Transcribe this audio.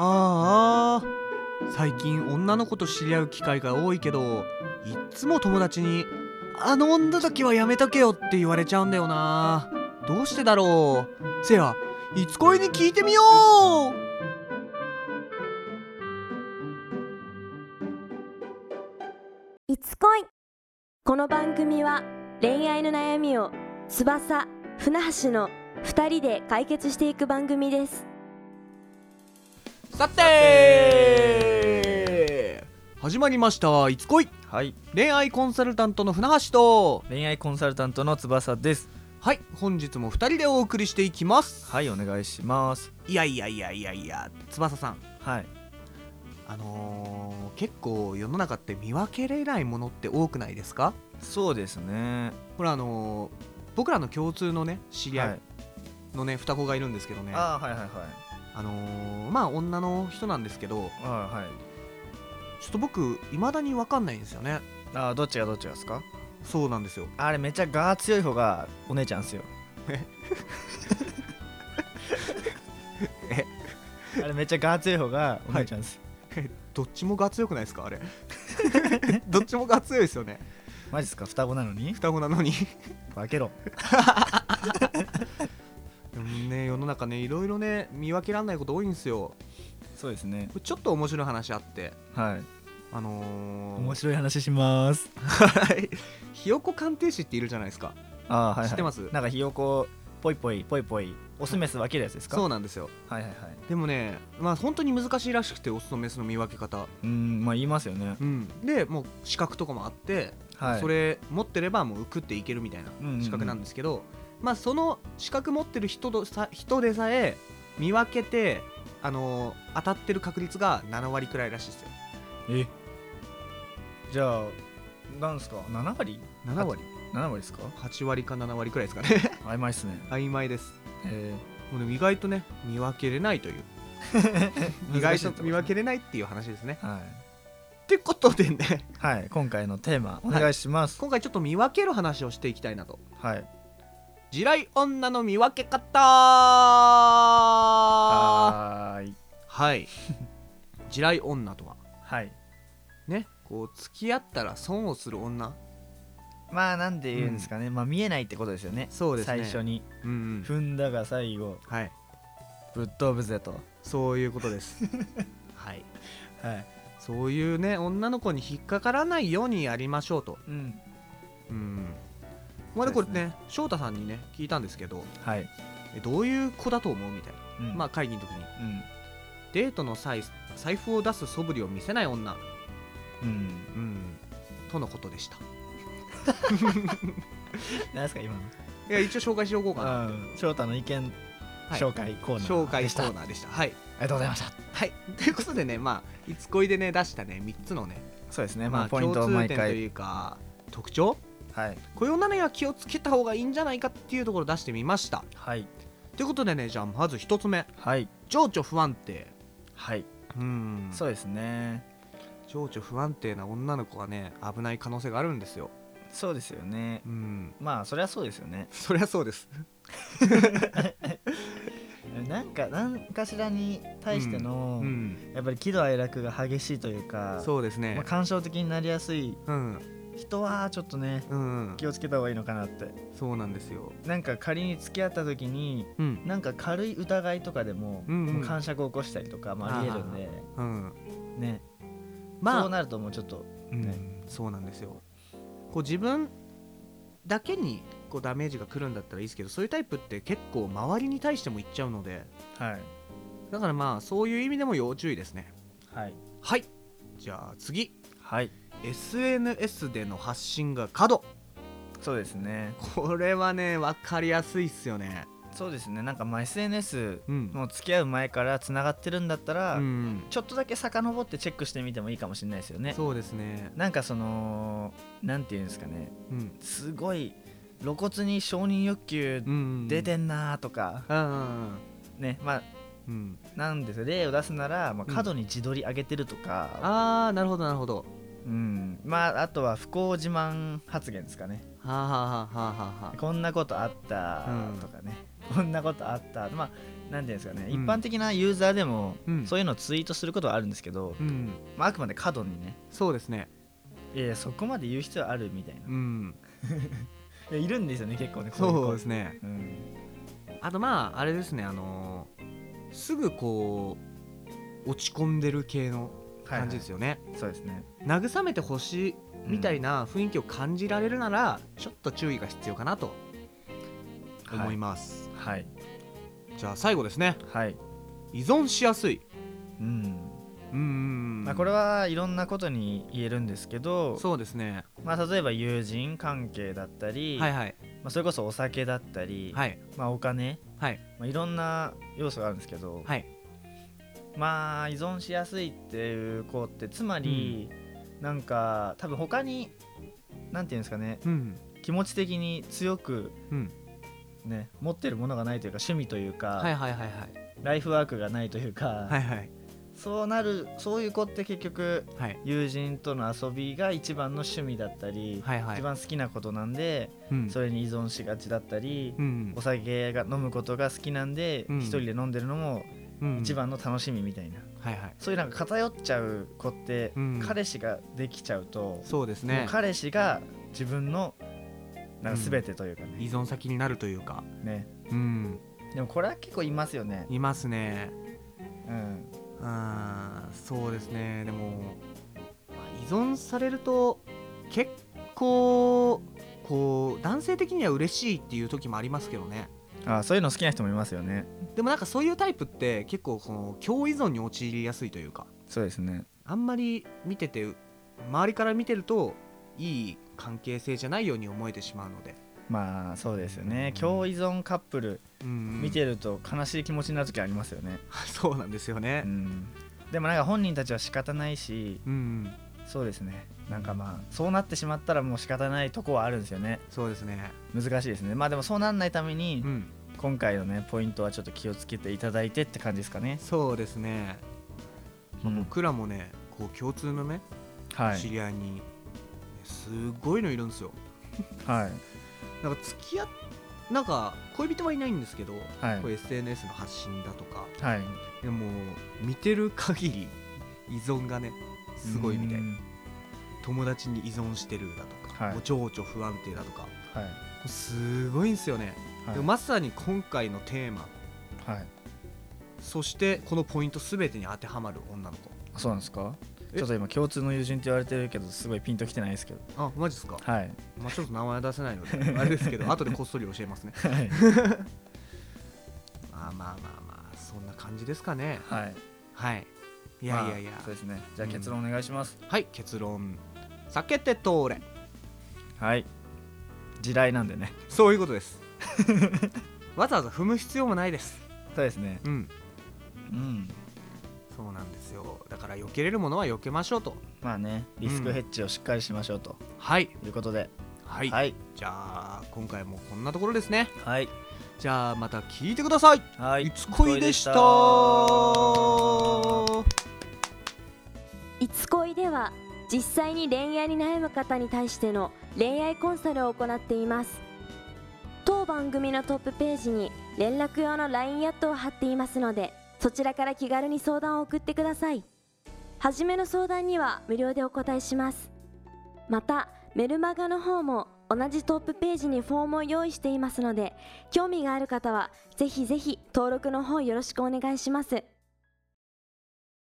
ああ最近女の子と知り合う機会が多いけどいっつも友達に「あの女だけはやめとけよ」って言われちゃうんだよな。どうしてだろう？せやいつ恋に聞いてみよう。いつ恋この番組は恋愛の悩みを翼船橋の2人で解決していく番組です。さて。始まりました。いつ恋はい。恋愛コンサルタントの船橋と。恋愛コンサルタントの翼です。はい。本日も2人でお送りしていきます。はいお願いします。いやいやいやいやいや翼さん。はい。あのー、結構世の中って見分けれないものって多くないですか？そうですね。これあのー僕らの共通のね知り合はい。いのね、双子がいるんですけどね。ああーはいはいはいのーまあ女の人なんですけどあーはい。ちょっと僕未だに分かんないんですよね。あーどっちがどっちがですか？そうなんですよ。あれめっちゃガー強い方がお姉ちゃんっすよ。え？あれめっちゃガー強い方がお姉ちゃんっす、どっちもが強くないですか？あれ。どっちもが強いですよね。マジっすか？双子なのに？双子なのに。化けろ 中ねいろいろね見分けられないこと多いんですよ。そうですね。ちょっと面白い話あって。はい。あのー、面白い話します。はい。ひよこ鑑定士っているじゃないですか。あーはい、はい、知ってます？なんかひよこぽいぽいぽいぽいオスメス分けるやつですか？そうなんですよ。はいはいはい。でもねまあ本当に難しいらしくてオスとメスの見分け方。うーんまあ言いますよね。うん。でもう資格とかもあって、はい。それ持ってればもう食っていけるみたいうんうんうなん。資格なんですけど、まあその資格持ってる人とさ人でさえ見分けてあのー当たってる確率が7割くらいらしいですよ。え？じゃあなんですか？7割？7割。7割ですか？8割か7割くらいですかね。曖昧っすね。曖昧です。え。もうね意外とね見分けれないという。ー 意外と見分けれないっていう話ですね。はってことでね。い、はい、今回のテーマお願いします。今回ちょっと見分ける話をしていきたいなと。はい地雷女の見分け方。はーい。はい。地雷女とは？はい。ね？こう付き合ったら損をする女？まあなんで言うんですかね、まあ見えないってことですよね。そうですね。最初に。うんうん。踏んだが最後。はい。ぶっ飛ぶぜと。そういうことです。はい。はい。そういうね女の子に引っかからないようにやりましょうと。うん。うんまあでこれね翔太さんにね聞いたんですけどはい。えどういう子だと思うみたいな、うん。まあ会議の時に。うん。デートの際財布を出す素振りを見せない女。うん。うん。とのことでした。何ですか今の？いや一応紹介しておこうかな。うん。翔太の意見はい。紹介コーナー紹介でした。コーナーでした。はい。ありがとうございました。はい。ということでねまあいつ恋でね出したね3つのね。そうですね。まあまあポイントを共毎回というか特徴はい。こういう女には気をつけた方がいいんじゃないかっていうところを出してみました。はい。ということでねじゃあまず1つ目。はい。情緒不安定。はい。うん。そうですね。情緒不安定な女の子はね危ない可能性があるんですよ。そうですよね。うん。まあそりゃそうですよね。そりゃそうです。なんか何かしらに対しての、うん。やっぱり喜怒哀楽が激しいというかそうですね。まあ、感傷的になりやすいうん人はちょっとねうん。気をつけた方がいいのかなって。そうなんですよ。なんか仮に付き合った時にうん。なんか軽い疑いとかでも,、うんうん。もう感触を起こしたりとか、まあ、ありえるんで。うん。ね。まあ。そうなるともうちょっとうん。ねそうなんですよ。こう自分だけにこうダメージが来るんだったらいいですけどそういうタイプって結構周りに対してもいっちゃうので。はい。だからまあそういう意味でも要注意ですね。はい。はい。じゃあ次。はい SNS での発信が過度。そうですね。これはね分かりやすいっすよね。そうですね。なんかまあ SNS うん。もう付き合う前からつながってるんだったら、うんちょっとだけ遡ってチェックしてみてもいいかもしれないですよね。そうですね。なんかそのなんていうんですかね。うん。すごい露骨に承認欲求うん出てんなーとか、うんねまあうん。なんですよ。例を出すなら、まあ、うん。過度に自撮り上げてるとか、ああなるほどなるほどうん。まああとは不幸自慢発言ですかね。はあはあはあはあはあはあ。こんなことあったうんとかね、こんなことあった。まあなんていうんですかね、うん。一般的なユーザーでも、うん。そういうのをツイートすることはあるんですけど、うん。まあ、あくまで過度にね。そうですね。いやいやそこまで言う必要あるみたいな、いうん。やいるんですよね結構ねそうですね。うん。あとまああれですねあのーすぐこう落ち込んでる系の感じですよ、よね、そうですね。慰めてほしいみたいな雰囲気を感じられるなら、ちょっと注意が必要かなと思います、はい。じゃあ最後ですね。はい。依存しやすい。うん。うーん。まあ、これはいろんなことに言えるんですけど、そうですね。まあ、例えば友人関係だったり、はいはい。まあ、それこそお酒だったり、はい。まあ、お金、はい。まあ、いろんな要素があるんですけど、はいまあ依存しやすいっていう子ってつまり、なんか多分他になんていうんですかねうん。気持ち的に強くうん。ね持ってるものがないというか趣味というか、はいはいはいはい。ライフワークがないというか、はいはい。そうなるそういう子って結局はい。友人との遊びが一番の趣味だったり、はいはい。一番好きなことなんでうん。それに依存しがちだったり、うん。お酒が飲むことが好きなんで、うん。一人で飲んでるのもうん一番の楽しみみたいな、はいはい。そういうなんか偏っちゃう子って、うん彼氏ができちゃうと、もそうですね。う彼氏が自分のなんかうん全てというか依ね,、存先になるというか。ね。うん。でもこれは結構いますよね。いますね。うん。あーそうですね。でも、まあ依存されると結構こう男性的には嬉しいっていう時もありますけどねあそういうの好きな人もいますよね。でもなんかそういうタイプって結構この共依存に陥りやすいというか。そうですね。あんまり見てて周りから見てるといい関係性じゃないように思えてしまうので、まあそうですよね。うん。共依存カップルうん。見てると悲しい気持ちになる時ありますよね、そうなんですよね。うん、でもなんか本人たちは仕方ないしうん、そうですね。なんかまあそうなってしまったらもう仕方ないとこはあるんですよね。そうですね。難しいですね。まあでもそうなんないためにうん今回のねポイントはちょっと気をつけていただいてって感じですかね、そうですね、まあうん。僕らもねこう共通のね、はい。知り合いにねすごいのいるんですよ。はい。なんか付き合っなんか恋人はいないんですけど、はい。こう SNS の発信だとか。はい。でも見てる限り依存がねすごいみたいうん。友達に依存してるだとか、はい。もう情緒不安定だとか。はい。すごいんですよね、はい。でもまさに今回のテーマ。はい。そしてこのポイント全てに当てはまる女の子。あそうなんですか？え？ちょっと今共通の友人って言われてるけどすごいピンときてないですけど。あマジですか？はい。まあちょっと名前は出せないので あれですけど後でこっそり教えますね。はい。まあまあまあまあそんな感じですかね。はい。はい。いやいやいや、まあそうですね。じゃあ結論お願いします、はい結論。避けて通れ。はい。地雷なんでね。そういうことです わざわざ踏む必要もないです。そうですね。うん。うん。そうなんですよ。だから避けれるものは避けましょうと。まあねリスクヘッジをしっかりしましょうと。はい。いうことで、はい、はい。じゃあ今回もこんなところですね。はい。じゃあまた聞いてください。はい。いつこいでした。いつ恋では実際に恋愛に悩む方に対しての恋愛コンサルを行っています当番組のトップページに連絡用の LINE アットを貼っていますのでそちらから気軽に相談を送ってください。初めの相談には無料でお答えします。またメルマガの方も同じトップページにフォームを用意していますので興味がある方はぜひぜひ登録の方よろしくお願いします。